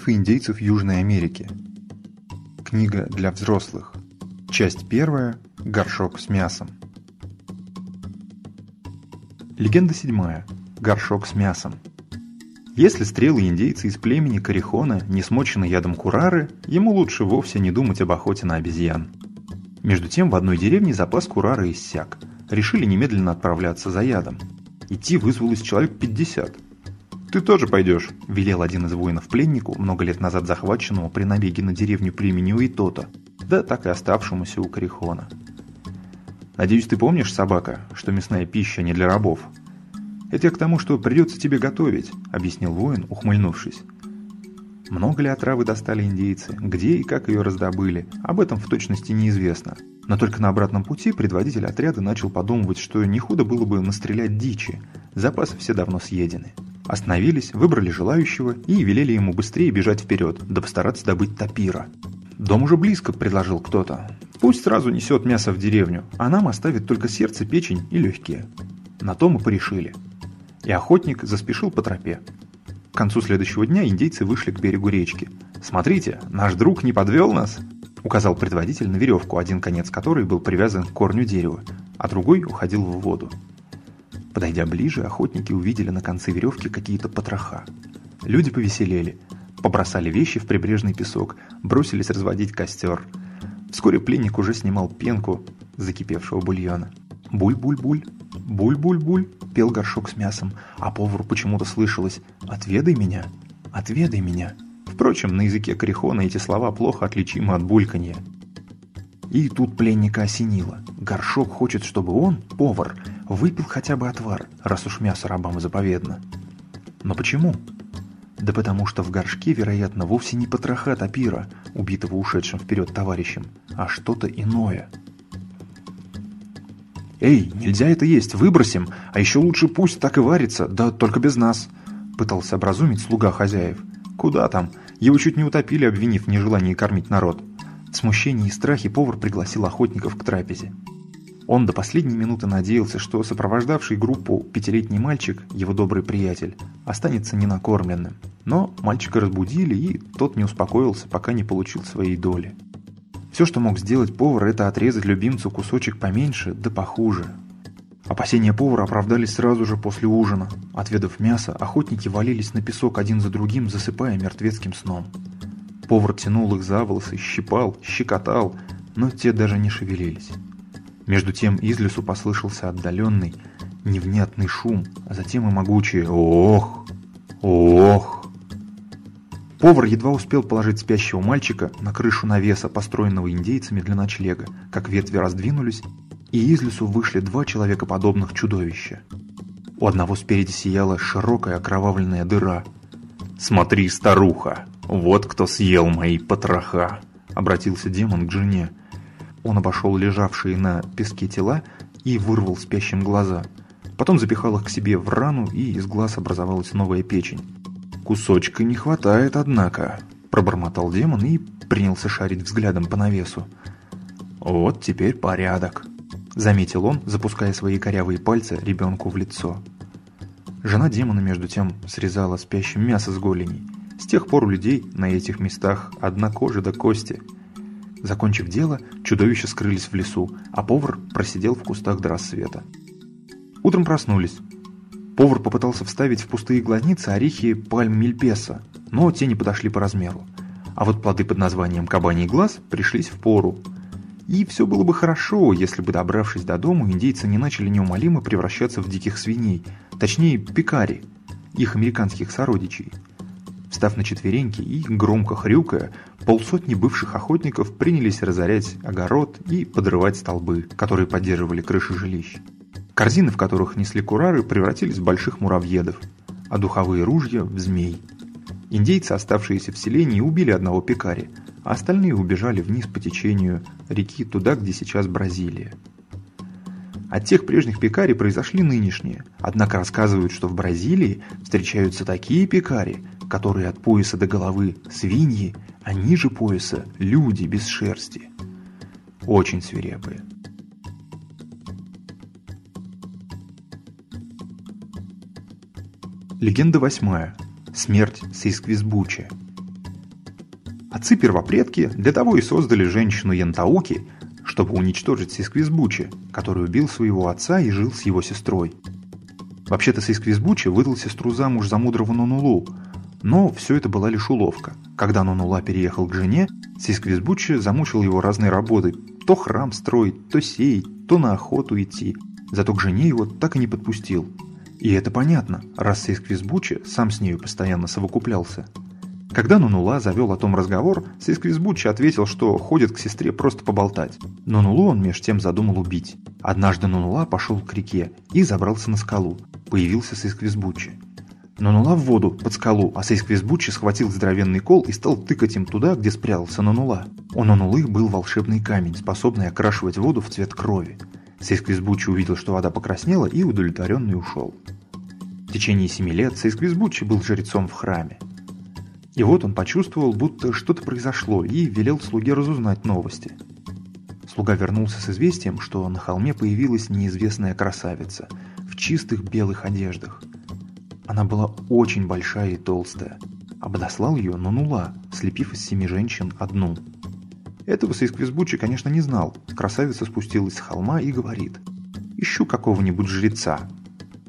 Мифы индейцев Южной Америки. Книга для взрослых. Часть первая. Горшок с мясом. Легенда седьмая. Горшок с мясом. Если стрелы индейца из племени Карихона не смочены ядом курары, ему лучше вовсе не думать об охоте на обезьян. Между тем в одной деревне запас курары иссяк. Решили немедленно отправляться за ядом. Идти вызвалось человек 50. «Ты тоже пойдешь», – велел один из воинов пленнику, много лет назад захваченному при набеге на деревню племени Уитота, да так и оставшемуся у Корихона. «Надеюсь, ты помнишь, собака, что мясная пища не для рабов?» «Это я к тому, что придется тебе готовить», – объяснил воин, ухмыльнувшись. Много ли отравы достали индейцы, где и как ее раздобыли, об этом в точности неизвестно. Но только на обратном пути предводитель отряда начал подумывать, что не худо было бы настрелять дичи, запасы все давно съедены. Остановились, выбрали желающего и велели ему быстрее бежать вперед, да постараться добыть тапира. «Дом уже близко», — предложил кто-то. «Пусть сразу несет мясо в деревню, а нам оставит только сердце, печень и легкие». На то мы порешили. И охотник заспешил по тропе. К концу следующего дня индейцы вышли к берегу речки. «Смотрите, наш друг не подвел нас!» Указал предводитель на веревку, один конец которой был привязан к корню дерева, а другой уходил в воду. Подойдя ближе, охотники увидели на конце веревки какие-то потроха. Люди повеселели, побросали вещи в прибрежный песок, бросились разводить костер. Вскоре пленник уже снимал пенку закипевшего бульона. «Буль-буль-буль, буль-буль-буль», пел горшок с мясом, а повару почему-то слышалось «Отведай меня, отведай меня». Впрочем, на языке Крихона эти слова плохо отличимы от бульканья. И тут пленника осенило. Горшок хочет, чтобы он, повар, выпил хотя бы отвар, раз уж мясо рабам заповедно. Но почему? Да потому что в горшке, вероятно, вовсе не потроха топира, убитого ушедшим вперед товарищем, а что-то иное. «Эй, нельзя это есть, выбросим, а еще лучше пусть так и варится, да только без нас», пытался образумить слуга хозяев. «Куда там? Его чуть не утопили, обвинив в нежелании кормить народ». В смущении и страхе повар пригласил охотников к трапезе. Он до последней минуты надеялся, что сопровождавший группу пятилетний мальчик, его добрый приятель, останется ненакормленным. Но мальчика разбудили, и тот не успокоился, пока не получил своей доли. Все, что мог сделать повар, это отрезать любимцу кусочек поменьше, да похуже. Опасения повара оправдались сразу же после ужина. Отведав мясо, охотники валились на песок один за другим, засыпая мертвецким сном. Повар тянул их за волосы, щипал, щекотал, но те даже не шевелились. Между тем из лесу послышался отдаленный, невнятный шум, а затем и могучее «Ох! Ох!». Повар едва успел положить спящего мальчика на крышу навеса, построенного индейцами для ночлега, как ветви раздвинулись, и из лесу вышли два человекоподобных чудовища. У одного спереди сияла широкая окровавленная дыра. «Смотри, старуха!» «Вот кто съел мои потроха!» — обратился демон к жене. Он обошел лежавшие на песке тела и вырвал спящим глаза. Потом запихал их к себе в рану, и из глаз образовалась новая печень. «Кусочка не хватает, однако», — пробормотал демон и принялся шарить взглядом по навесу. «Вот теперь порядок», — заметил он, запуская свои корявые пальцы ребенку в лицо. Жена демона, между тем, срезала спящим мясо с голеней. С тех пор у людей на этих местах одна кожа до кости. Закончив дело, чудовища скрылись в лесу, а повар просидел в кустах до рассвета. Утром проснулись. Повар попытался вставить в пустые глазницы орехи пальм мильпеса, но те не подошли по размеру. А вот плоды под названием кабаний глаз пришлись в пору. И все было бы хорошо, если бы, добравшись до дома, индейцы не начали неумолимо превращаться в диких свиней, точнее, пикари, их американских сородичей – Встав на четвереньки и, громко хрюкая, полсотни бывших охотников принялись разорять огород и подрывать столбы, которые поддерживали крыши жилищ. Корзины, в которых несли курары, превратились в больших муравьедов, а духовые ружья – в змей. Индейцы, оставшиеся в селении, убили одного пекари, а остальные убежали вниз по течению реки туда, где сейчас Бразилия. От тех прежних пекари произошли нынешние, однако рассказывают, что в Бразилии встречаются такие пекари, которые от пояса до головы свиньи, а ниже пояса люди без шерсти. Очень свирепые. Легенда восьмая. Смерть Сейсквизбуча. Отцы-первопредки для того и создали женщину Янтауки, чтобы уничтожить Сисквизбучи, который убил своего отца и жил с его сестрой. Вообще-то Сисквизбучи выдал сестру замуж за мудрого Нунулу, но все это была лишь уловка. Когда Нунула переехал к жене, Сисквизбучи замучил его разной работой. То храм строить, то сеять, то на охоту идти. Зато к жене его так и не подпустил. И это понятно, раз Сисквизбучи сам с нею постоянно совокуплялся. Когда Нунула завел о том разговор, Сисквизбучи ответил, что ходит к сестре просто поболтать. Но Нулу он меж тем задумал убить. Однажды Нунула пошел к реке и забрался на скалу. Появился Сисквизбучи. Нунула в воду, под скалу, а Сисквизбучи схватил здоровенный кол и стал тыкать им туда, где спрятался Нунула. У Нунулы был волшебный камень, способный окрашивать воду в цвет крови. Сейсквизбучи увидел, что вода покраснела, и удовлетворенный ушел. В течение семи лет Сейсквизбучи был жрецом в храме. И вот он почувствовал, будто что-то произошло, и велел слуге разузнать новости. Слуга вернулся с известием, что на холме появилась неизвестная красавица в чистых белых одеждах. Она была очень большая и толстая. Подослал ее Нунула, слепив из семи женщин одну. Этого Сейсквизбучи, конечно, не знал. Красавица спустилась с холма и говорит. «Ищу какого-нибудь жреца,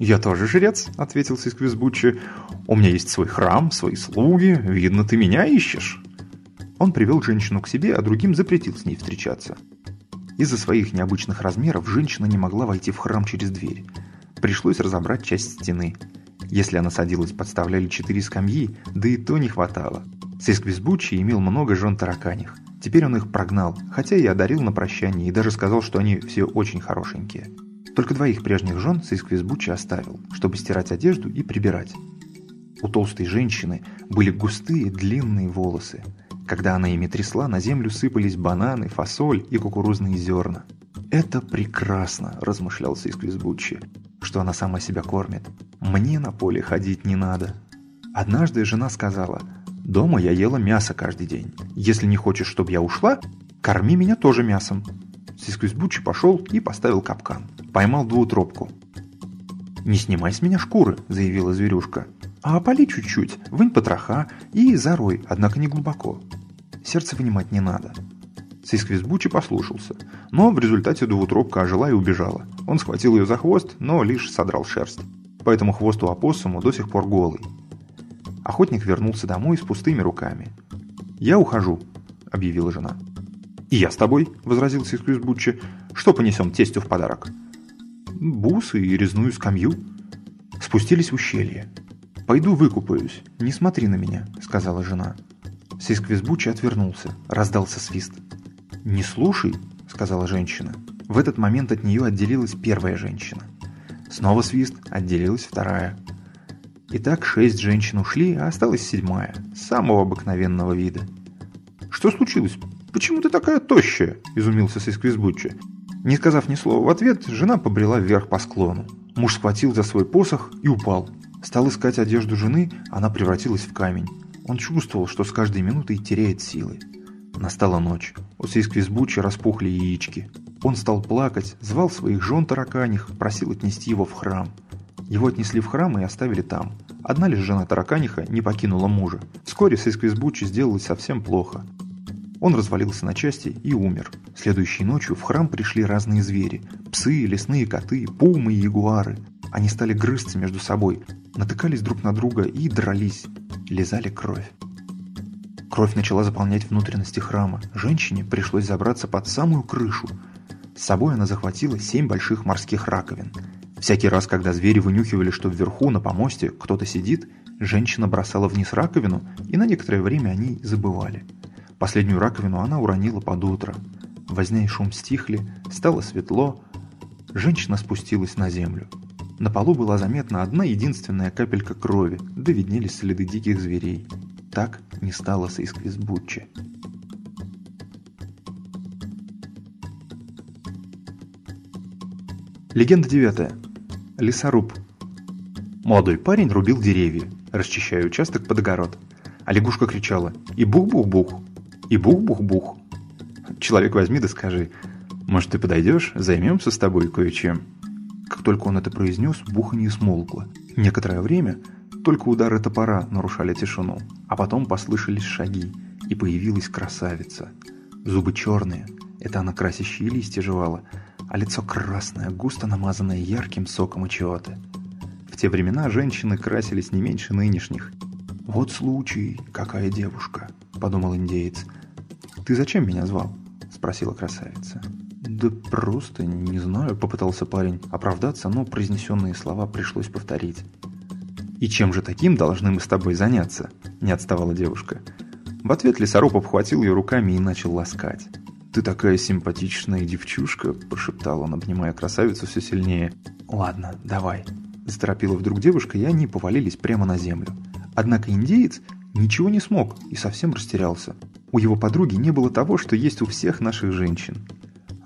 «Я тоже жрец», — ответил Сисквизбуччи. «У меня есть свой храм, свои слуги. Видно, ты меня ищешь». Он привел женщину к себе, а другим запретил с ней встречаться. Из-за своих необычных размеров женщина не могла войти в храм через дверь. Пришлось разобрать часть стены. Если она садилась, подставляли четыре скамьи, да и то не хватало. Сисквизбуччи имел много жен тараканих. Теперь он их прогнал, хотя и одарил на прощание, и даже сказал, что они все очень хорошенькие. Только двоих прежних жен Сисквизбучи оставил, чтобы стирать одежду и прибирать. У толстой женщины были густые длинные волосы. Когда она ими трясла, на землю сыпались бананы, фасоль и кукурузные зерна. «Это прекрасно», – размышлял Сисквизбучи, – «что она сама себя кормит. Мне на поле ходить не надо». Однажды жена сказала, «Дома я ела мясо каждый день. Если не хочешь, чтобы я ушла, корми меня тоже мясом». Сисквизбучи пошел и поставил капкан. Поймал двуутробку. «Не снимай с меня шкуры», — заявила зверюшка. «А опали чуть-чуть, вынь потроха и зарой, однако не глубоко. Сердце вынимать не надо». Сисквизбучи послушался, но в результате двуутробка ожила и убежала. Он схватил ее за хвост, но лишь содрал шерсть. Поэтому хвост у опоссума до сих пор голый. Охотник вернулся домой с пустыми руками. «Я ухожу», — объявила жена. «И я с тобой», — возразил Сисквизбуччи. «Что понесем тестю в подарок?» «Бусы и резную скамью». Спустились в ущелье. «Пойду выкупаюсь, не смотри на меня», — сказала жена. Сисквизбуччи отвернулся, раздался свист. «Не слушай», — сказала женщина. В этот момент от нее отделилась первая женщина. Снова свист, отделилась вторая. Итак, шесть женщин ушли, а осталась седьмая, самого обыкновенного вида. «Что случилось?» «Почему ты такая тощая?» – изумился Сисквизбуччи. Не сказав ни слова в ответ, жена побрела вверх по склону. Муж схватил за свой посох и упал. Стал искать одежду жены, она превратилась в камень. Он чувствовал, что с каждой минутой теряет силы. Настала ночь. У Сисквизбуччи распухли яички. Он стал плакать, звал своих жен тараканих, просил отнести его в храм. Его отнесли в храм и оставили там. Одна лишь жена тараканиха не покинула мужа. Вскоре Сисквизбуччи сделалось совсем плохо. Он развалился на части и умер. Следующей ночью в храм пришли разные звери. Псы, лесные коты, пумы и ягуары. Они стали грызться между собой, натыкались друг на друга и дрались, лизали кровь. Кровь начала заполнять внутренности храма. Женщине пришлось забраться под самую крышу. С собой она захватила семь больших морских раковин. Всякий раз, когда звери вынюхивали, что вверху, на помосте, кто-то сидит, женщина бросала вниз раковину, и на некоторое время они забывали – Последнюю раковину она уронила под утро. Возня и шум стихли, стало светло. Женщина спустилась на землю. На полу была заметна одна единственная капелька крови, да виднелись следы диких зверей. Так не стало с Исквизбуччи. Легенда девятая. Лесоруб. Молодой парень рубил деревья, расчищая участок под огород. А лягушка кричала «И бух-бух-бух!» И бух-бух-бух. Человек возьми да скажи, может ты подойдешь, займемся с тобой кое-чем. Как только он это произнес, буханье смолкло. Некоторое время только удары топора нарушали тишину, а потом послышались шаги, и появилась красавица. Зубы черные, это она красящие листья жевала, а лицо красное, густо намазанное ярким соком ичиоты. В те времена женщины красились не меньше нынешних. «Вот случай, какая девушка», — подумал индеец. «Ты зачем меня звал?» — спросила красавица. «Да просто, не знаю», — попытался парень оправдаться, но произнесенные слова пришлось повторить. «И чем же таким должны мы с тобой заняться?» — не отставала девушка. В ответ лесоруб обхватил ее руками и начал ласкать. «Ты такая симпатичная девчушка», – прошептал он, обнимая красавицу все сильнее. «Ладно, давай», – заторопила вдруг девушка, и они повалились прямо на землю. Однако индеец ничего не смог и совсем растерялся. У его подруги не было того, что есть у всех наших женщин.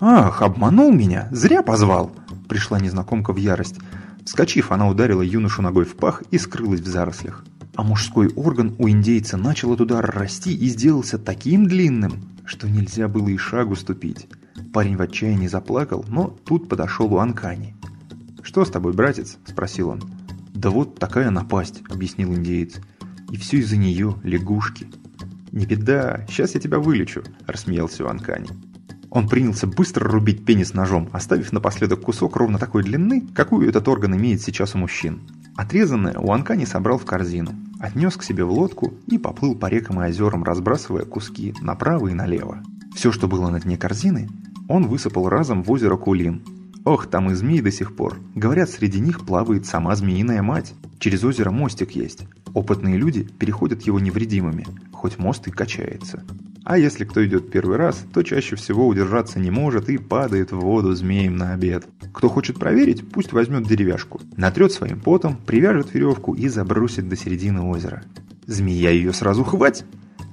«Ах, обманул меня! Зря позвал!» Пришла незнакомка в ярость. Вскочив, она ударила юношу ногой в пах и скрылась в зарослях. А мужской орган у индейца начал от удара расти и сделался таким длинным, что нельзя было и шагу ступить. Парень в отчаянии заплакал, но тут подошел у Анкани. «Что с тобой, братец?» – спросил он. «Да вот такая напасть», – объяснил индеец. «И все из-за нее, лягушки». «Не беда, сейчас я тебя вылечу», – рассмеялся Анкани. Он принялся быстро рубить пенис ножом, оставив напоследок кусок ровно такой длины, какую этот орган имеет сейчас у мужчин. Отрезанное у Анкани собрал в корзину, отнес к себе в лодку и поплыл по рекам и озерам, разбрасывая куски направо и налево. Все, что было на дне корзины, он высыпал разом в озеро Кулин. Ох, там и змеи до сих пор. Говорят, среди них плавает сама змеиная мать. Через озеро мостик есть. Опытные люди переходят его невредимыми, хоть мост и качается. А если кто идет первый раз, то чаще всего удержаться не может и падает в воду змеем на обед. Кто хочет проверить, пусть возьмет деревяшку, натрет своим потом, привяжет веревку и забросит до середины озера. Змея ее сразу хвать,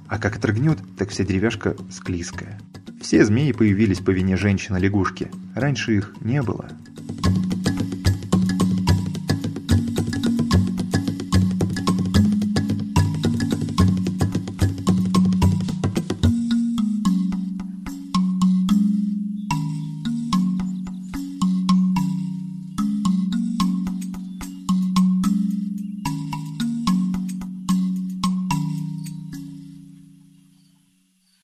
а как отрыгнет, так вся деревяшка склизкая. Все змеи появились по вине женщины-лягушки, раньше их не было.